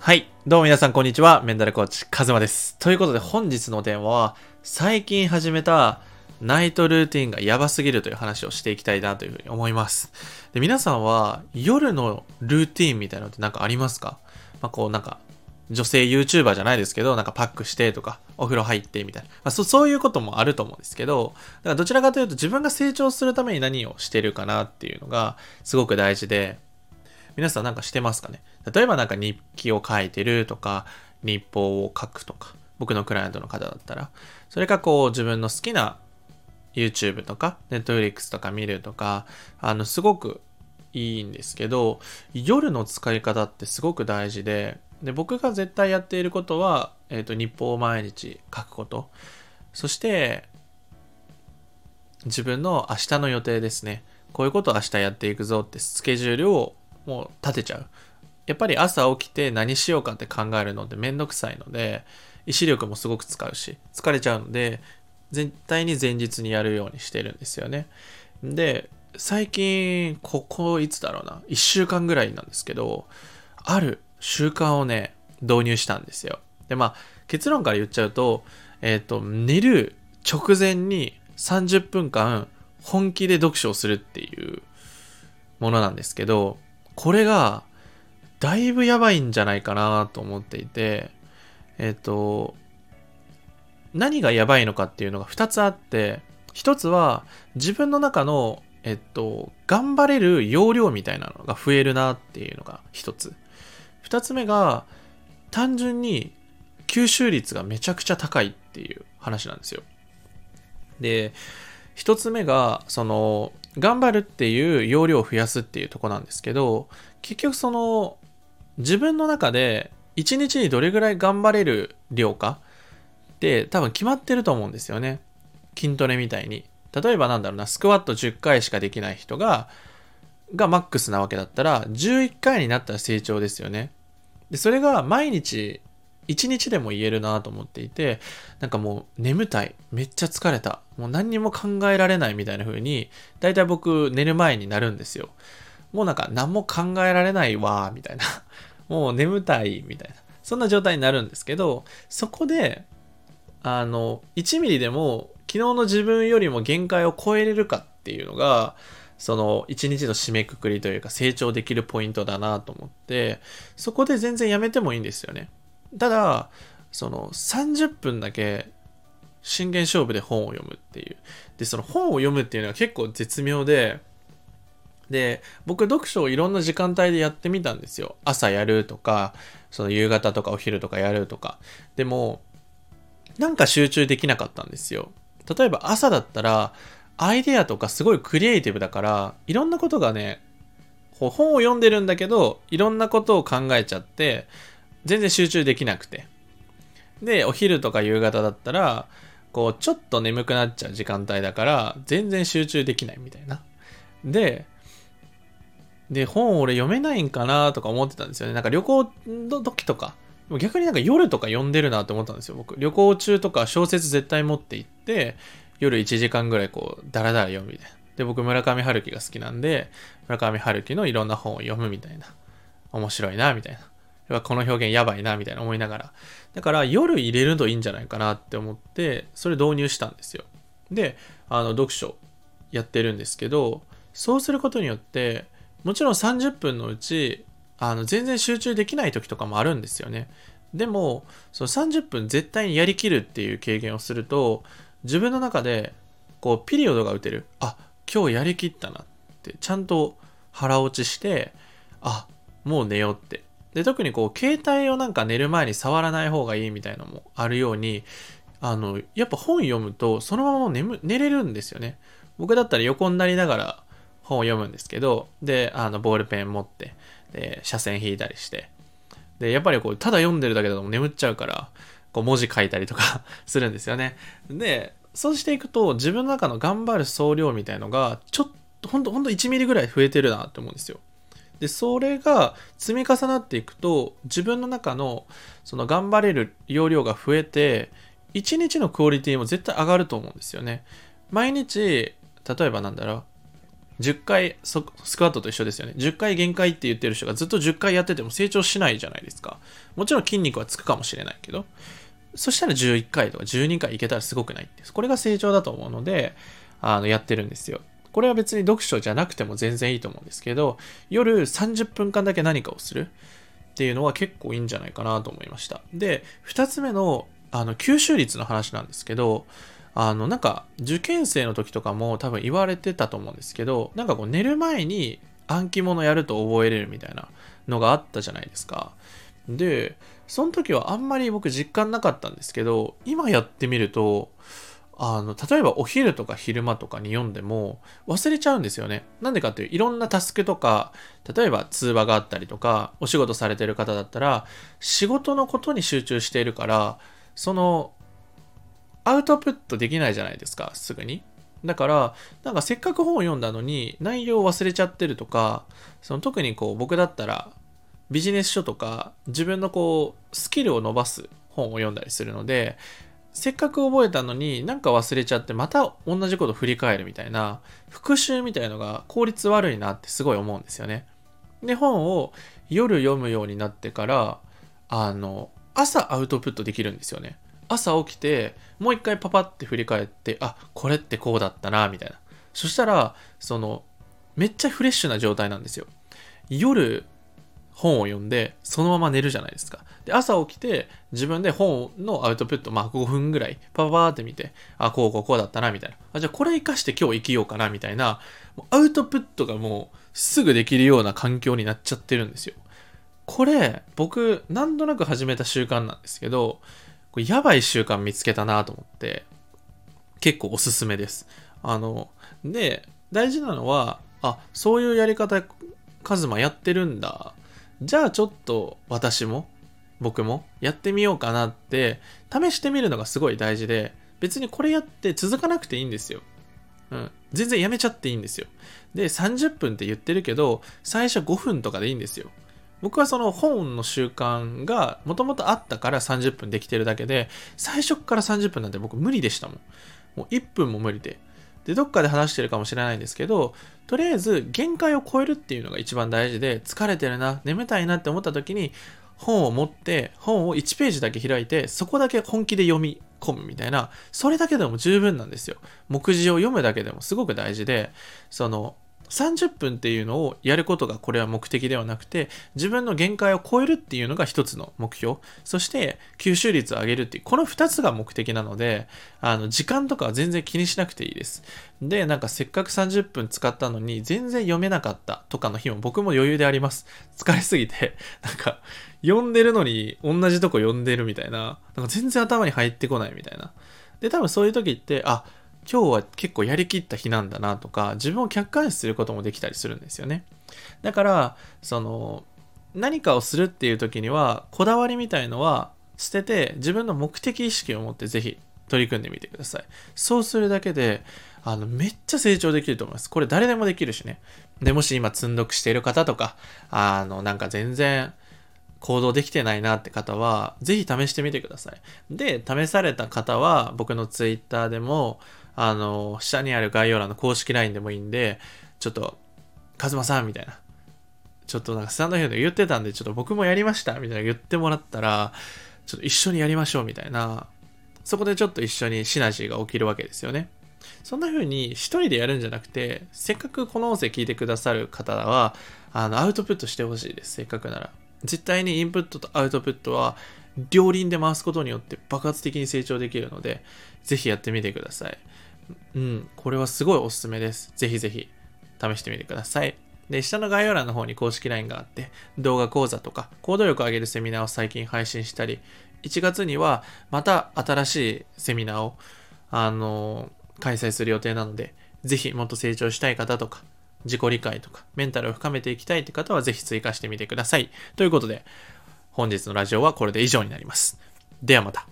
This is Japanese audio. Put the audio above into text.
はい。どうも皆さんこんにちは。メンタルコーチ、カズマです。ということで本日のテーマは、最近始めたナイトルーティンがやばすぎるという話をしていきたいなというふうに思います。で、皆さんは夜のルーティンみたいなのって何かありますか？まあ、こうなんか、女性 YouTuber じゃないですけど、なんかパックしてとか、お風呂入ってみたいな。まあ、そそういうこともあると思うんですけど、だからどちらかというと自分が成長するために何をしてるかなっていうのがすごく大事で、皆さんなんかしてますかね？例えばなんか日記を書いてるとか、日報を書くとか、僕のクライアントの方だったら、それかこう自分の好きな YouTube とか Netflix とか見るとか、あのすごくいいんですけど、夜の使い方ってすごく大事で、で僕が絶対やっていることは、えっ、と、日報を毎日書くこと。そして、自分の明日の予定ですね。こういうことを明日やっていくぞってスケジュールをもう立てちゃう。やっぱり朝起きて何しようかって考えるのってめんどくさいので、意志力もすごく使うし、疲れちゃうので、絶対に前日にやるようにしてるんですよね。で、最近、ここいつだろうな、1週間ぐらいなんですけど、ある習慣をね、導入したんですよ。で、まあ、結論から言っちゃうと、えっ、と、寝る直前に30分間本気で読書をするっていうものなんですけど、これがだいぶやばいんじゃないかなと思っていて、えっ、と、何がやばいのかっていうのが2つあって、1つは自分の中の、えっと、頑張れる容量みたいなのが増えるなっていうのが1つ。2つ目が、単純に吸収率がめちゃくちゃ高いっていう話なんですよ。で、1つ目が、その、頑張るっていう容量を増やすっていうとこなんですけど、結局その、自分の中で1日にどれぐらい頑張れる量かって多分決まってると思うんですよね。筋トレみたいに。例えばなんだろうな、スクワット10回しかできない人が、がマックスなわけだったら、11回になったら成長ですよね。で、それが毎日、1日でも言えるなと思っていて、なんかもう眠たい、めっちゃ疲れた、もう何にも考えられないみたいな風に、だいたい僕寝る前になるんですよ。もうなんか何も考えられないわ、みたいな。もう眠たい、みたいな。そんな状態になるんですけど、そこで、あの、1ミリでも昨日の自分よりも限界を超えれるかっていうのが、その1日の締めくくりというか成長できるポイントだなと思って、そこで全然やめてもいいんですよね。ただ、その30分だけ真剣勝負で本を読むっていう。で、その本を読むっていうのは結構絶妙で、で、僕読書をいろんな時間帯でやってみたんですよ。朝やるとか、その夕方とかお昼とかやるとか。でも、なんか集中できなかったんですよ。例えば朝だったら、アイデアとかすごいクリエイティブだから、いろんなことがね、こう本を読んでるんだけど、いろんなことを考えちゃって、全然集中できなくて。で、お昼とか夕方だったら、こう、ちょっと眠くなっちゃう時間帯だから、全然集中できないみたいな。で、で、本俺読めないんかなとか思ってたんですよね。なんか旅行の時とか、逆になんか夜とか読んでるなって思ったんですよ、僕。旅行中とか小説絶対持って行って、夜1時間ぐらいこう、ダラダラ読むみたいな。で、僕村上春樹が好きなんで、村上春樹のいろんな本を読むみたいな。面白いな、みたいな。やっぱこの表現やばいな、みたいな思いながら。だから夜入れるといいんじゃないかなって思って、それ導入したんですよ。で、あの、読書やってるんですけど、そうすることによって、もちろん30分のうち、あの、全然集中できない時とかもあるんですよね。でも、その30分絶対にやりきるっていう経験をすると、自分の中で、こう、ピリオドが打てる。あ、今日やりきったなって、ちゃんと腹落ちして、あ、もう寝ようって。で、特にこう、携帯をなんか寝る前に触らない方がいいみたいなのもあるように、あの、やっぱ本読むと、そのまま眠寝れるんですよね。僕だったら横になりながら本を読むんですけど、で、あの、ボールペン持って、で、斜線引いたりして。で、やっぱりこう、ただ読んでるだけだと眠っちゃうから、こう、文字書いたりとか するんですよね。で、そうしていくと、自分の中の頑張る総量みたいのが、ちょっと、ほんと、ほんと1ミリぐらい増えてるなって思うんですよ。で、それが積み重なっていくと、自分の中の、その頑張れる容量が増えて、1日のクオリティも絶対上がると思うんですよね。毎日、例えばなんだろう、10回スクワットと一緒ですよね。10回限界って言ってる人がずっと10回やってても成長しないじゃないですか。もちろん筋肉はつくかもしれないけど、そしたら11回とか12回いけたらすごくないです。これが成長だと思うので、あの、やってるんですよ。これは別に読書じゃなくても全然いいと思うんですけど、夜30分間だけ何かをするっていうのは結構いいんじゃないかなと思いました。で、2つ目の、あの、吸収率の話なんですけど、あの、なんか、受験生の時とかも多分言われてたと思うんですけど、なんかこう寝る前に暗記物やると覚えれるみたいなのがあったじゃないですか。で、その時はあんまり僕実感なかったんですけど、今やってみると、あの、例えばお昼とか昼間とかに読んでも忘れちゃうんですよね。なんでかっていう、いろんなタスクとか、例えば通話があったりとか、お仕事されてる方だったら、仕事のことに集中しているから、そのアウトプットできないじゃないですか、すぐに。だから、なんかせっかく本を読んだのに内容を忘れちゃってるとか、その特にこう僕だったらビジネス書とか自分のこうスキルを伸ばす本を読んだりするので、せっかく覚えたのになんか忘れちゃってまた同じこと振り返るみたいな復習みたいのが効率悪いなってすごい思うんですよね。で、本を夜読むようになってから、あの、朝アウトプットできるんですよね。朝起きて、もう一回パパって振り返って、あ、これってこうだったな、みたいな。そしたら、その、めっちゃフレッシュな状態なんですよ。夜、本を読んで、そのまま寝るじゃないですか。で、朝起きて、自分で本のアウトプット、まあ5分ぐらい、パパーって見て、あ、こうこうこうだったな、みたいな。あ、じゃあこれ活かして今日生きようかな、みたいな、アウトプットがもうすぐできるような環境になっちゃってるんですよ。これ、僕、なんとなく始めた習慣なんですけど、これやばい習慣見つけたなと思って、結構おすすめです。あの、で、大事なのは、あ、そういうやり方、カズマやってるんだ。じゃあちょっと私も、僕もやってみようかなって、試してみるのがすごい大事で、別にこれやって続かなくていいんですよ。うん。全然やめちゃっていいんですよ。で、30分って言ってるけど、最初5分とかでいいんですよ。僕はその本の習慣がもともとあったから30分できてるだけで、最初から30分なんて僕無理でしたもん。もう1分も無理で。で、どっかで話してるかもしれないんですけど、とりあえず限界を超えるっていうのが一番大事で、疲れてるな、眠たいなって思った時に、本を持って、本を1ページだけ開いて、そこだけ本気で読み込むみたいな、それだけでも十分なんですよ。目次を読むだけでもすごく大事で、その、30分っていうのをやることがこれは目的ではなくて自分の限界を超えるっていうのが一つの目標。そして吸収率を上げるっていうこの2つが目的なのであの時間とかは全然気にしなくていいです。でなんかせっかく30分使ったのに全然読めなかったとかの日も僕も余裕であります。疲れすぎてなんか読んでるのに同じとこ読んでるみたいななんか全然頭に入ってこないみたいな。で多分そういう時ってあ今日は結構やりきった日なんだなとか、自分を客観視することもできたりするんですよね。だから、その、何かをするっていう時には、こだわりみたいのは捨てて、自分の目的意識を持ってぜひ取り組んでみてください。そうするだけで、あの、めっちゃ成長できると思います。これ誰でもできるしね。で、もし今積んどくしている方とか、あの、なんか全然、行動できてないなって方は、ぜひ試してみてください。で、試された方は、僕のツイッターでも、あの、下にある概要欄の公式 LINE でもいいんで、ちょっと、カズマさんみたいな。ちょっとなんかスタンドヘッド言ってたんで、ちょっと僕もやりましたみたいな言ってもらったら、ちょっと一緒にやりましょうみたいな。そこでちょっと一緒にシナジーが起きるわけですよね。そんな風に一人でやるんじゃなくて、せっかくこの音声聞いてくださる方は、あの、アウトプットしてほしいです。せっかくなら。絶対にインプットとアウトプットは両輪で回すことによって爆発的に成長できるので、ぜひやってみてください。うん、これはすごいおすすめです。ぜひぜひ試してみてください。で、下の概要欄の方に公式 LINE があって、動画講座とか、行動力を上げるセミナーを最近配信したり、1月にはまた新しいセミナーを、あのー、開催する予定なので、ぜひもっと成長したい方とか、自己理解とか、メンタルを深めていきたいって方はぜひ追加してみてください。ということで、本日のラジオはこれで以上になります。ではまた。